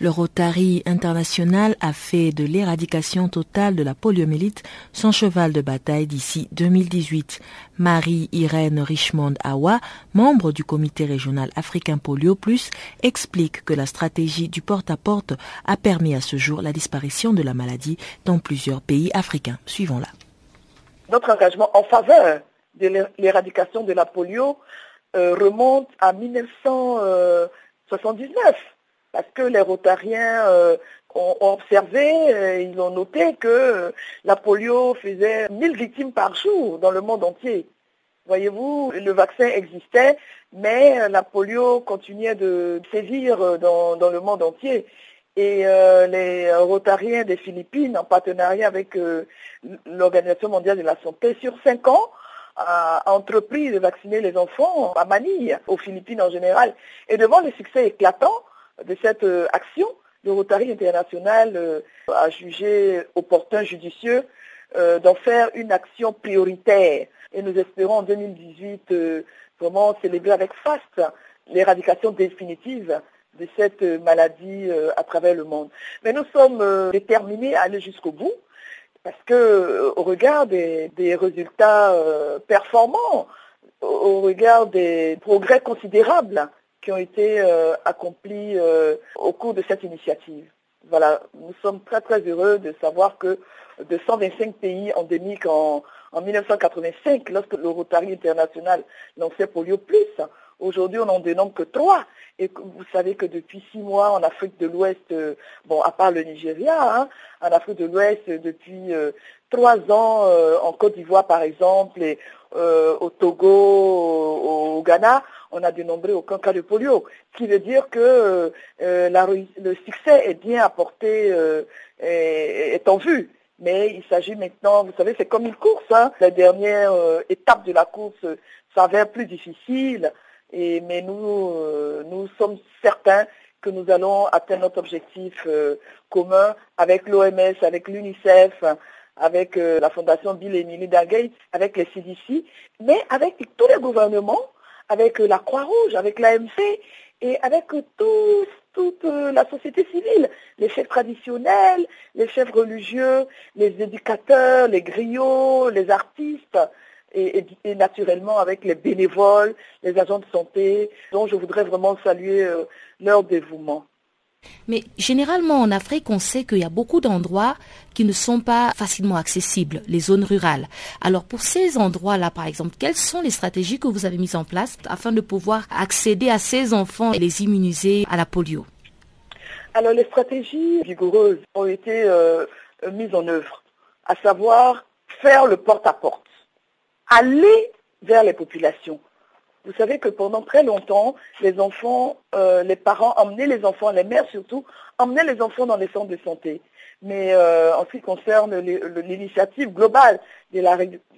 A: Le Rotary international a fait de l'éradication totale de la poliomyélite son cheval de bataille d'ici 2018. Marie-Irène Richmond Awa, membre du comité régional africain Polio Plus, explique que la stratégie du porte-à-porte a permis à ce jour la disparition de la maladie dans plusieurs pays africains. Suivons-la.
M: Notre engagement en faveur de l'éradication de la polio euh, remonte à 1979 parce que les Rotariens euh, ont, observé, euh, ils ont noté que euh, la polio faisait 1000 victimes par jour dans le monde entier. Voyez-vous, le vaccin existait, mais la polio continuait de sévir dans, le monde entier. Et les Rotariens des Philippines, en partenariat avec l'Organisation mondiale de la santé, sur cinq ans, a entrepris de vacciner les enfants à Manille, aux Philippines en général. Et devant le succès éclatant, de cette euh, action, le Rotary international euh, a jugé opportun, judicieux, euh, d'en faire une action prioritaire. Et nous espérons en 2018 vraiment célébrer avec faste l'éradication définitive de cette maladie à travers le monde. Mais nous sommes déterminés à aller jusqu'au bout parce que au regard des, des résultats performants, au regard des progrès considérables qui ont été euh, accomplis euh, au cours de cette initiative. Voilà, nous sommes très très heureux de savoir que de 125 pays endémiques en, en 1985, lorsque le Rotary international lançait Polio Plus, aujourd'hui on n'en dénombre que trois. Et vous savez que depuis six mois en Afrique de l'Ouest, euh, bon, à part le Nigeria, hein, en Afrique de l'Ouest, depuis trois ans, en Côte d'Ivoire par exemple, et au Togo, au Ghana, on n'a dénombré aucun cas de polio, ce qui veut dire que euh, le succès est bien apporté, euh, est, en vue. Mais il s'agit maintenant, vous savez, c'est comme une course. Hein. La dernière euh, étape de la course s'avère plus difficile, et, mais nous, nous sommes certains que nous allons atteindre notre objectif commun avec l'OMS, avec l'UNICEF, avec la Fondation Bill et Melinda Gates, avec les CDC, mais avec tous les gouvernements avec la Croix-Rouge, avec l'AMC et avec toute la société civile, les chefs traditionnels, les chefs religieux, les éducateurs, les griots, les artistes. Et, naturellement avec les bénévoles, les agents de santé, dont je voudrais vraiment saluer euh, leur dévouement.
F: Mais généralement en Afrique, on sait qu'il y a beaucoup d'endroits qui ne sont pas facilement accessibles, les zones rurales. Alors pour ces endroits-là, par exemple, quelles sont les stratégies que vous avez mises en place afin de pouvoir accéder à ces enfants et les immuniser à la polio?
M: Alors les stratégies vigoureuses ont été euh, mises en œuvre, à savoir faire le porte-à-porte, aller vers les populations, vous savez que pendant très longtemps, les enfants, euh, les parents emmenaient les enfants, les mères surtout, emmenaient les enfants dans les centres de santé. Mais euh, en ce qui concerne l'initiative globale de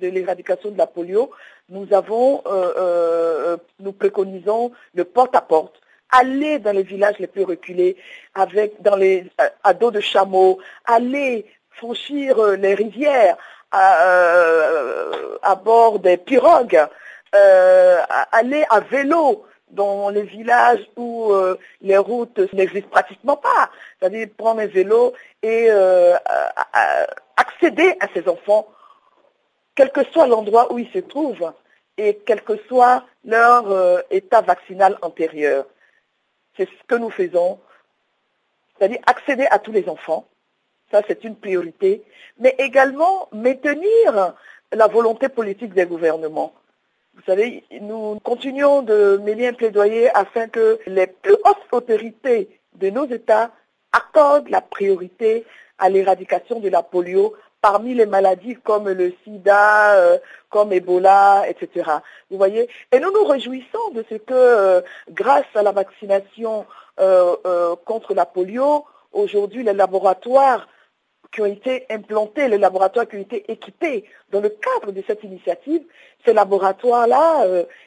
M: l'éradication de la polio, nous avons, euh, nous préconisons le porte-à-porte. aller dans les villages les plus reculés, avec dans les à dos de chameaux, aller franchir les rivières à, bord des pirogues, aller à vélo dans les villages où les routes n'existent pratiquement pas, c'est-à-dire prendre un vélo et accéder à ces enfants, quel que soit l'endroit où ils se trouvent et quel que soit leur état vaccinal antérieur. C'est ce que nous faisons, c'est-à-dire accéder à tous les enfants, ça c'est une priorité, mais également maintenir la volonté politique des gouvernements. Vous savez, nous continuons de mêler un plaidoyer afin que les plus hautes autorités de nos États accordent la priorité à l'éradication de la polio parmi les maladies comme le sida, euh, comme Ebola, etc. Vous voyez? Et nous nous réjouissons de ce que, euh, grâce à la vaccination euh, contre la polio, aujourd'hui les laboratoires qui ont été implantés, les laboratoires qui ont été équipés dans le cadre de cette initiative, ces laboratoires-là,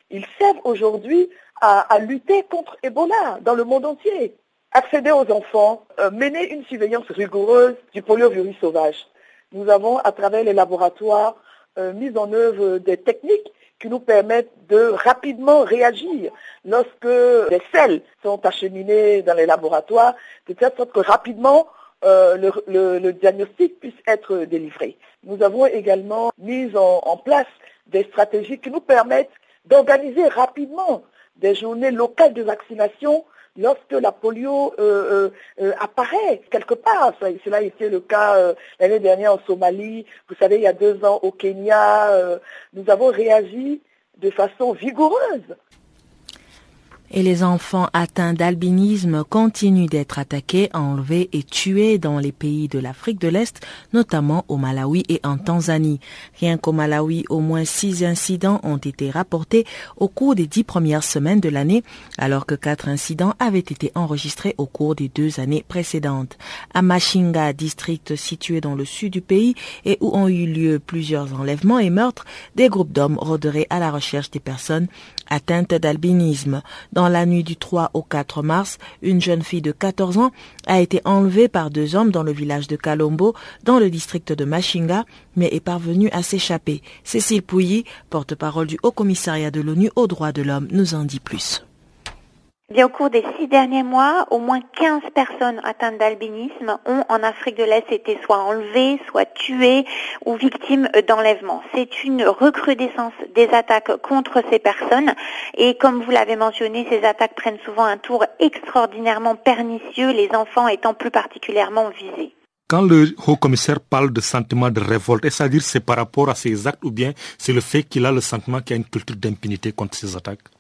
M: ils servent aujourd'hui à, lutter contre Ebola dans le monde entier. Accéder aux enfants, mener une surveillance rigoureuse du poliovirus sauvage nous avons, à travers les laboratoires, euh, mis en œuvre des techniques qui nous permettent de rapidement réagir lorsque les selles sont acheminées dans les laboratoires, de telle sorte que rapidement euh, le, diagnostic puisse être délivré. Nous avons également mis en place des stratégies qui nous permettent d'organiser rapidement des journées locales de vaccination lorsque la polio euh, euh, apparaît quelque part. cela a été le cas l'année dernière en Somalie, vous savez, il y a deux ans au Kenya. nous avons réagi de façon vigoureuse
A: et les enfants atteints d'albinisme continuent d'être attaqués, enlevés et tués dans les pays de l'Afrique de l'Est, notamment au Malawi et en Tanzanie. Rien qu'au Malawi, au moins six incidents ont été rapportés au cours des dix premières semaines de l'année, alors que quatre incidents avaient été enregistrés au cours des deux années précédentes. À Machinga, district situé dans le sud du pays et où ont eu lieu plusieurs enlèvements et meurtres, des groupes d'hommes rôderaient à la recherche des personnes atteinte d'albinisme. La nuit du 3 au 4 mars, une jeune fille de 14 ans a été enlevée par deux hommes dans le village de Kalombo, dans le district de Machinga, mais est parvenue à s'échapper. Cécile Pouilly, porte-parole du Haut Commissariat de l'ONU aux droits de l'homme, nous en dit plus
N: au cours des six derniers mois, au moins 15 personnes atteintes d'albinisme ont en Afrique de l'Est été soit enlevées, soit tuées ou victimes d'enlèvement. C'est une recrudescence des attaques contre ces personnes et comme vous l'avez mentionné, ces attaques prennent souvent un tour extraordinairement pernicieux, les enfants étant plus particulièrement visés.
O: Quand le haut commissaire parle de sentiment de révolte, est-ce à dire c'est par rapport à ces actes ou bien c'est le fait qu'il a le sentiment qu'il y a une culture d'impunité contre ces attaques?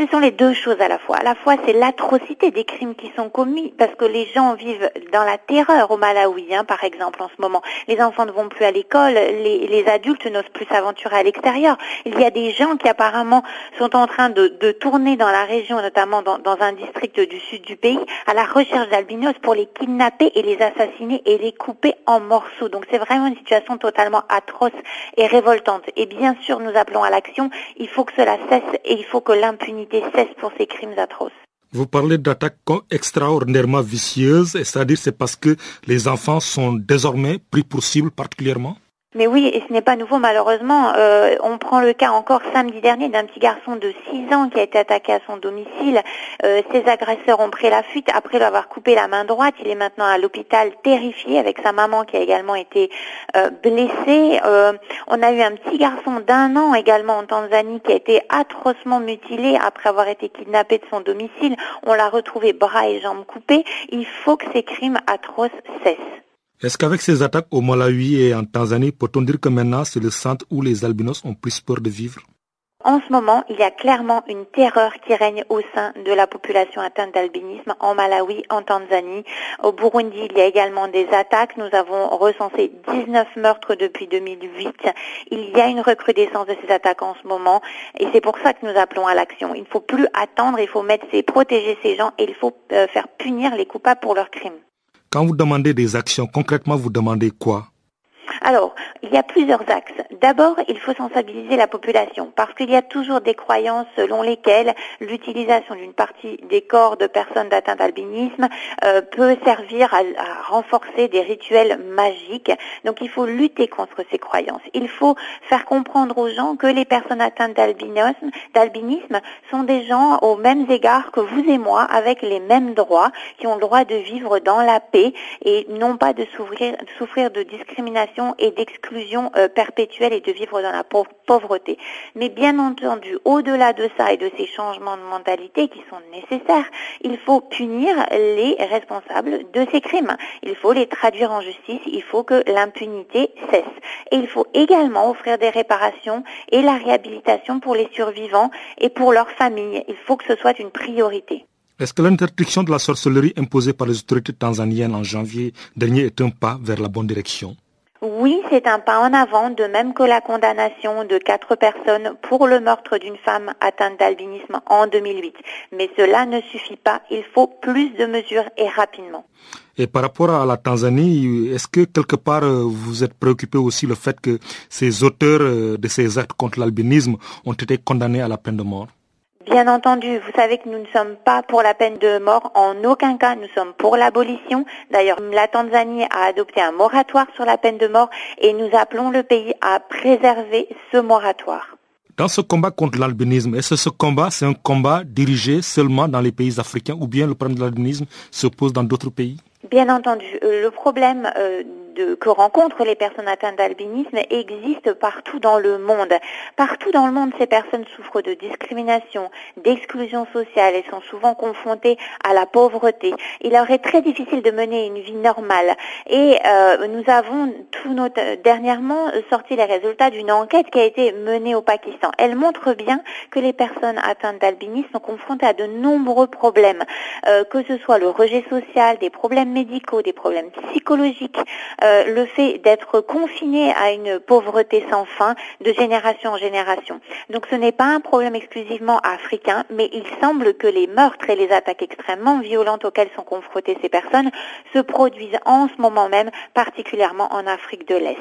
N: Ce sont les deux choses à la fois. À la fois, c'est l'atrocité des crimes qui sont commis, parce que les gens vivent dans la terreur au Malawi, hein, par exemple, en ce moment. Les enfants ne vont plus à l'école, les, adultes n'osent plus s'aventurer à l'extérieur. Il y a des gens qui apparemment sont en train de, tourner dans la région, notamment dans, dans, un district du sud du pays, à la recherche d'albinos pour les kidnapper et les assassiner et les couper en morceaux. Donc c'est vraiment une situation totalement atroce et révoltante. Et bien sûr, nous appelons à l'action. Il faut que cela cesse et il faut que l'impunité
O: Vous parlez d'attaques extraordinairement vicieuses, c'est-à-dire c'est parce que les enfants sont désormais pris pour cible particulièrement?
N: Mais oui, et ce n'est pas nouveau malheureusement. Euh, on prend le cas encore samedi dernier d'un petit garçon de 6 ans qui a été attaqué à son domicile. Euh, ses agresseurs ont pris la fuite après lui avoir coupé la main droite. Il est maintenant à l'hôpital terrifié avec sa maman qui a également été euh, blessée. on a eu un petit garçon d'un an également en Tanzanie qui a été atrocement mutilé après avoir été kidnappé de son domicile. On l'a retrouvé bras et jambes coupés. Il faut que ces crimes atroces cessent.
O: Est-ce qu'avec ces attaques au Malawi et en Tanzanie, peut-on dire que maintenant c'est le centre où les albinos ont plus peur de vivre?
N: En ce moment, il y a clairement une terreur qui règne au sein de la population atteinte d'albinisme en Malawi, en Tanzanie. Au Burundi, il y a également des attaques. Nous avons recensé 19 meurtres depuis 2008. Il y a une recrudescence de ces attaques en ce moment et c'est pour ça que nous appelons à l'action. Il ne faut plus attendre, il faut mettre, protéger ces gens et il faut euh, faire punir les coupables pour leurs crimes.
O: Quand vous demandez des actions, concrètement, vous demandez quoi?
N: Alors, il y a plusieurs axes. D'abord, il faut sensibiliser la population parce qu'il y a toujours des croyances selon lesquelles l'utilisation d'une partie des corps de personnes atteintes d'albinisme euh, peut servir à, renforcer des rituels magiques. Donc, il faut lutter contre ces croyances. Il faut faire comprendre aux gens que les personnes atteintes d'albinisme, d'albinisme sont des gens aux mêmes égards que vous et moi, avec les mêmes droits, qui ont le droit de vivre dans la paix et non pas de souffrir de discrimination et d'exclusion euh, perpétuelle et de vivre dans la pauvreté. Mais bien entendu, au-delà de ça et de ces changements de mentalité qui sont nécessaires, il faut punir les responsables de ces crimes. Il faut les traduire en justice, il faut que l'impunité cesse. Et il faut également offrir des réparations et la réhabilitation pour les survivants et pour leurs familles. Il faut que ce soit une priorité.
O: Est-ce que l'interdiction de la sorcellerie imposée par les autorités tanzaniennes en janvier dernier est un pas vers la bonne direction?
N: Oui, c'est un pas en avant, de même que la condamnation de quatre personnes pour le meurtre d'une femme atteinte d'albinisme en 2008. Mais cela ne suffit pas, il faut plus de mesures et rapidement.
O: Et par rapport à la Tanzanie, est-ce que quelque part euh, vous êtes préoccupé aussi le fait que ces auteurs euh, de ces actes contre l'albinisme ont été condamnés à la peine de mort?
N: Bien entendu, vous savez que nous ne sommes pas pour la peine de mort, en aucun cas nous sommes pour l'abolition. D'ailleurs, la Tanzanie a adopté un moratoire sur la peine de mort et nous appelons le pays à préserver ce moratoire.
O: Dans ce combat contre l'albinisme, est-ce que ce combat, c'est un combat dirigé seulement dans les pays africains ou bien le problème de l'albinisme se pose dans d'autres pays?
N: Bien entendu, euh, le problème euh, que rencontrent les personnes atteintes d'albinisme existe partout dans le monde. Partout dans le monde, ces personnes souffrent de discrimination, d'exclusion sociale et sont souvent confrontées à la pauvreté. Il leur est très difficile de mener une vie normale. Et euh, nous avons tout dernièrement sorti les résultats d'une enquête qui a été menée au Pakistan. Elle montre bien que les personnes atteintes d'albinisme sont confrontées à de nombreux problèmes, euh, que ce soit le rejet social, des problèmes médicaux, des problèmes psychologiques, euh, le fait d'être confiné à une pauvreté sans fin de génération en génération. Donc ce n'est pas un problème exclusivement africain, mais il semble que les meurtres et les attaques extrêmement violentes auxquelles sont confrontées ces personnes se produisent en ce moment même, particulièrement en Afrique de l'Est.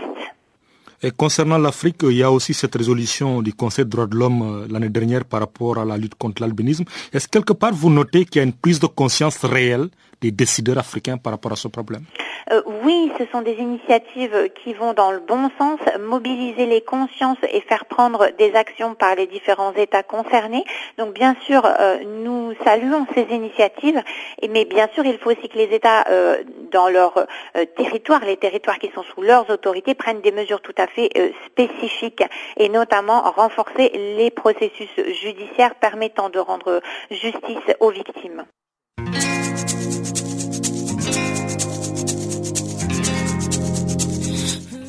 O: Et concernant l'Afrique, il y a aussi cette résolution du Conseil des droits de l'homme euh, l'année dernière par rapport à la lutte contre l'albinisme. Est-ce quelque part vous notez qu'il y a une prise de conscience réelle des décideurs africains par rapport à ce problème
N: euh, Oui, ce sont des initiatives qui vont dans le bon sens, mobiliser les consciences et faire prendre des actions par les différents États concernés. Donc bien sûr, euh, nous saluons ces initiatives, mais bien sûr, il faut aussi que les États, euh, dans leur territoire, les territoires qui sont sous leurs autorités, prennent des mesures tout à fait spécifiques et notamment renforcer les processus judiciaires permettant de rendre justice aux victimes.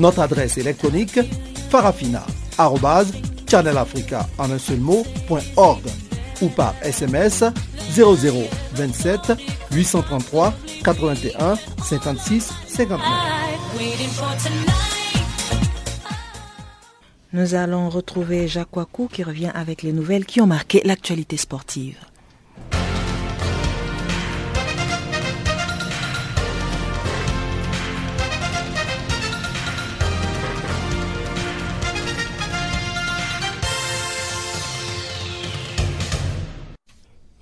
P: Notre adresse électronique farafina.channelafrica en un seul ou par SMS 0027 833 81 56 59.
A: Nous allons retrouver Jacques Wakou qui revient avec les nouvelles qui ont marqué l'actualité sportive.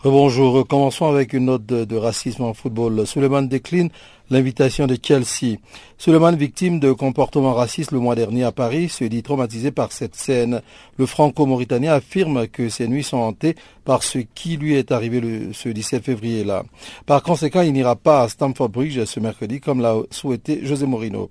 B: Bonjour, commençons avec une note de, racisme en football. Suleiman décline l'invitation de Chelsea. Suleiman, victime de comportements racistes le mois dernier à Paris, se dit traumatisé par cette scène. Le franco-mauritanien affirme que ses nuits sont hantées par ce qui lui est arrivé le, ce 17 février-là. Par conséquent, il n'ira pas à Stamford Bridge ce mercredi comme l'a souhaité José Mourinho.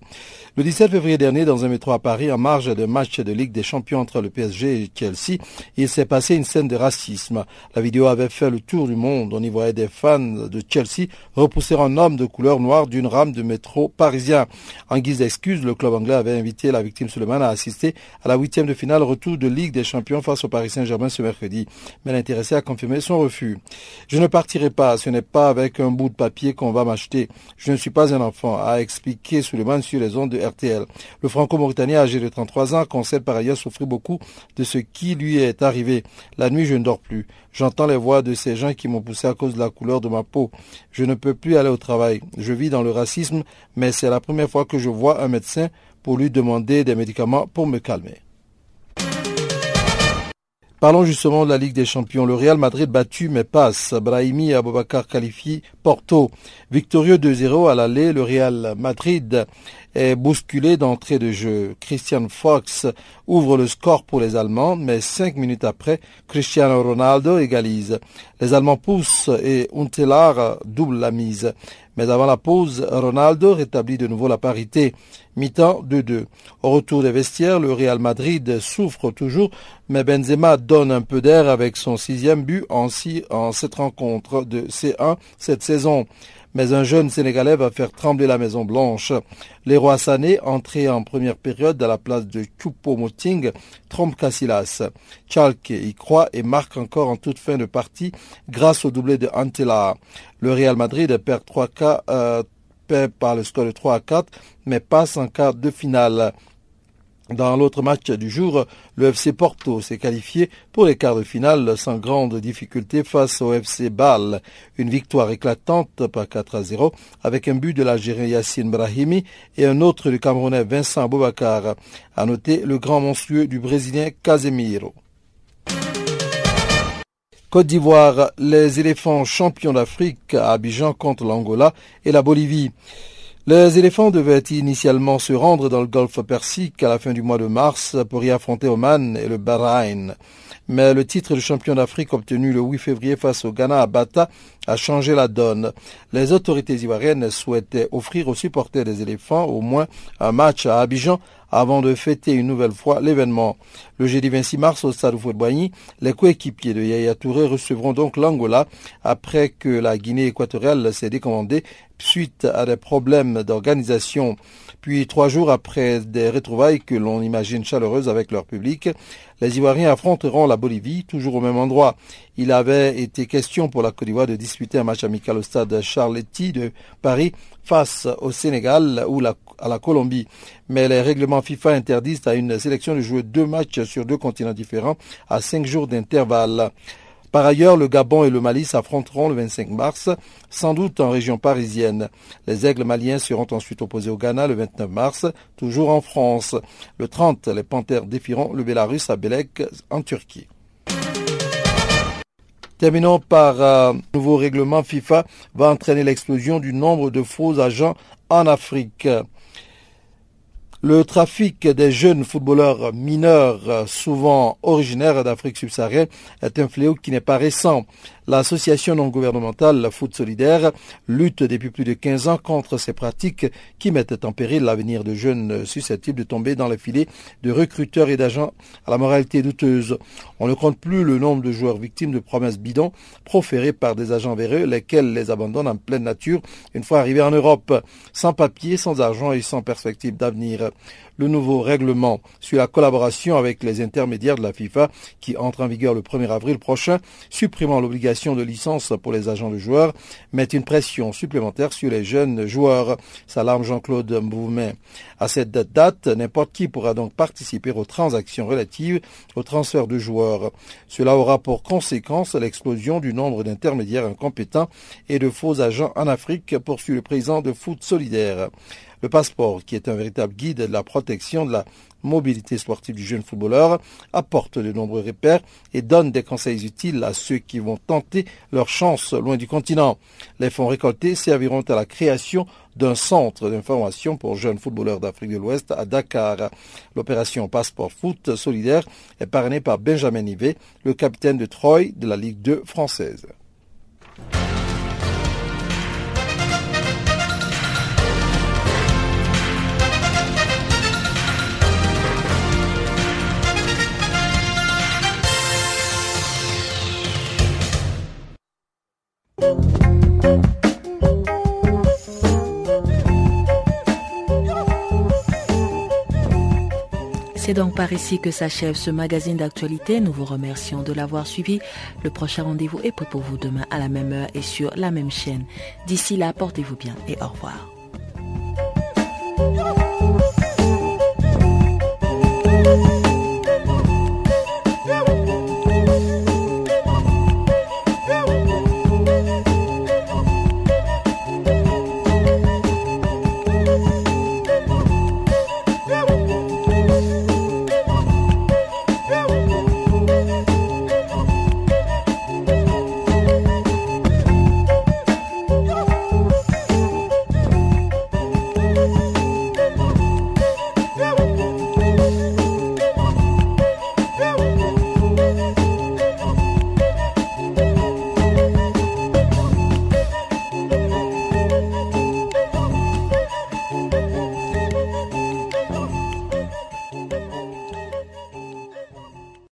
B: Le 17 février dernier, dans un métro à Paris, en marge d'un match de Ligue des Champions entre le PSG et Chelsea, il s'est passé une scène de racisme. La vidéo avait fait le tour du monde. On y voyait des fans de Chelsea repousser un homme de couleur noire d'une rame de métro parisien. En guise d'excuse, le club anglais avait invité la victime Suleiman à assister à la huitième de finale retour de Ligue des Champions face au Paris Saint-Germain ce mercredi. Mais l'intéressé a confirmé son refus. Je ne partirai pas. Ce n'est pas avec un bout de papier qu'on va m'acheter. Je ne suis pas un enfant, a expliqué Suleiman sur les ondes de RTL. Le franco-mauritanien âgé de 33 ans concède par ailleurs souffrir beaucoup de ce qui lui est arrivé. La nuit, je ne dors plus. J'entends les voix de ces gens qui m'ont poussé à cause de la couleur de ma peau. Je ne peux plus aller au travail. Je vis dans le racisme, mais c'est la première fois que je vois un médecin pour lui demander des médicaments pour me calmer. Parlons justement de la Ligue des Champions. Le Real Madrid battu mais passe. Brahimi et Abubakar qualifie Porto. Victorieux 2-0 à l'aller, le Real Madrid est bousculé d'entrée de jeu. Christian Fox ouvre le score pour les Allemands, mais cinq minutes après, Cristiano Ronaldo égalise. Les Allemands poussent et Untelar double la mise. Mais avant la pause, Ronaldo rétablit de nouveau la parité. Mi-temps 2-2. Au retour des vestiaires, le Real Madrid souffre toujours, mais Benzema donne un peu d'air avec son sixième but en, en cette rencontre de C1 cette saison mais un jeune Sénégalais va faire trembler la Maison Blanche. Leroy Sané, entré en première période à la place de Choupo-Moting, trompe Casillas. Chalke y croit et marque encore en toute fin de partie grâce au doublé de Antela. Le Real Madrid perd 3 k euh, par le score de 3 à 4, mais passe en quart de finale. Dans l'autre match du jour, le FC Porto s'est qualifié pour les quarts de finale sans grande difficulté face au FC Bâle. Une victoire éclatante par 4 à 0 avec un but de l'Algérien Yassine Brahimi et un autre du Camerounais Vincent Boubacar. À noter le grand monstrueux du Brésilien Casemiro. Côte d'Ivoire, les éléphants champions d'Afrique à Abidjan contre l'Angola et la Bolivie. Les éléphants devaient initialement se rendre dans le golfe Persique à la fin du mois de mars pour y affronter Oman et le Bahreïn. Mais le titre de champion d'Afrique obtenu le 8 février face au Ghana à Bata a changé la donne. Les autorités ivoiriennes souhaitaient offrir aux supporters des éléphants au moins un match à Abidjan avant de fêter une nouvelle fois l'événement. Le jeudi 26 mars au stade Boigny, les coéquipiers de Yaya Touré recevront donc l'Angola après que la Guinée équatoriale s'est décommandée suite à des problèmes d'organisation. Puis trois jours après des retrouvailles que l'on imagine chaleureuses avec leur public, les Ivoiriens affronteront la Bolivie, toujours au même endroit. Il avait été question pour la Côte d'Ivoire de disputer un match amical au stade Charletti de Paris face au Sénégal ou à la Colombie. Mais les règlements FIFA interdisent à une sélection de jouer deux matchs sur deux continents différents à cinq jours d'intervalle. Par ailleurs, le Gabon et le Mali s'affronteront le 25 mars, sans doute en région parisienne. Les aigles maliens seront ensuite opposés au Ghana le 29 mars, toujours en France. Le 30, les panthères défieront le Bélarus à Belek en Turquie. Terminons par un euh, nouveau règlement FIFA va entraîner l'explosion du nombre de faux agents en Afrique. Le trafic des jeunes footballeurs mineurs, souvent originaires d'Afrique subsaharienne, est un fléau qui n'est pas récent. L'association non gouvernementale Foot Solidaire lutte depuis plus de 15 ans contre ces pratiques qui mettent en péril l'avenir de jeunes susceptibles de tomber dans les filets de recruteurs et d'agents à la moralité douteuse. On ne compte plus le nombre de joueurs victimes de promesses bidons proférées par des agents véreux, lesquels les abandonnent en pleine nature une fois arrivés en Europe, sans papier, sans argent et sans perspective d'avenir le nouveau règlement sur la collaboration avec les intermédiaires de la FIFA qui entre en vigueur le 1er avril prochain, supprimant l'obligation de licence pour les agents de joueurs, met une pression supplémentaire sur les jeunes joueurs, s'alarme Jean-Claude Mboumet. À cette date, n'importe qui pourra donc participer aux transactions relatives au transfert de joueurs. Cela aura pour conséquence l'explosion du nombre d'intermédiaires incompétents et de faux agents en Afrique, poursuit le président de Foot Solidaire. Le passeport, qui est un véritable guide de la protection de la mobilité sportive du jeune footballeur, apporte de nombreux repères et donne des conseils utiles à ceux qui vont tenter leur chance loin du continent. Les fonds récoltés serviront à la création d'un centre d'information pour jeunes footballeurs d'Afrique de l'Ouest à Dakar. L'opération Passeport Foot solidaire est parrainée par Benjamin Nivet, le capitaine de Troyes de la Ligue 2 française.
A: C'est donc par ici que s'achève ce magazine d'actualité. Nous vous remercions de l'avoir suivi. Le prochain rendez-vous est pour vous demain à la même heure et sur la même chaîne. D'ici là, portez-vous bien et au revoir.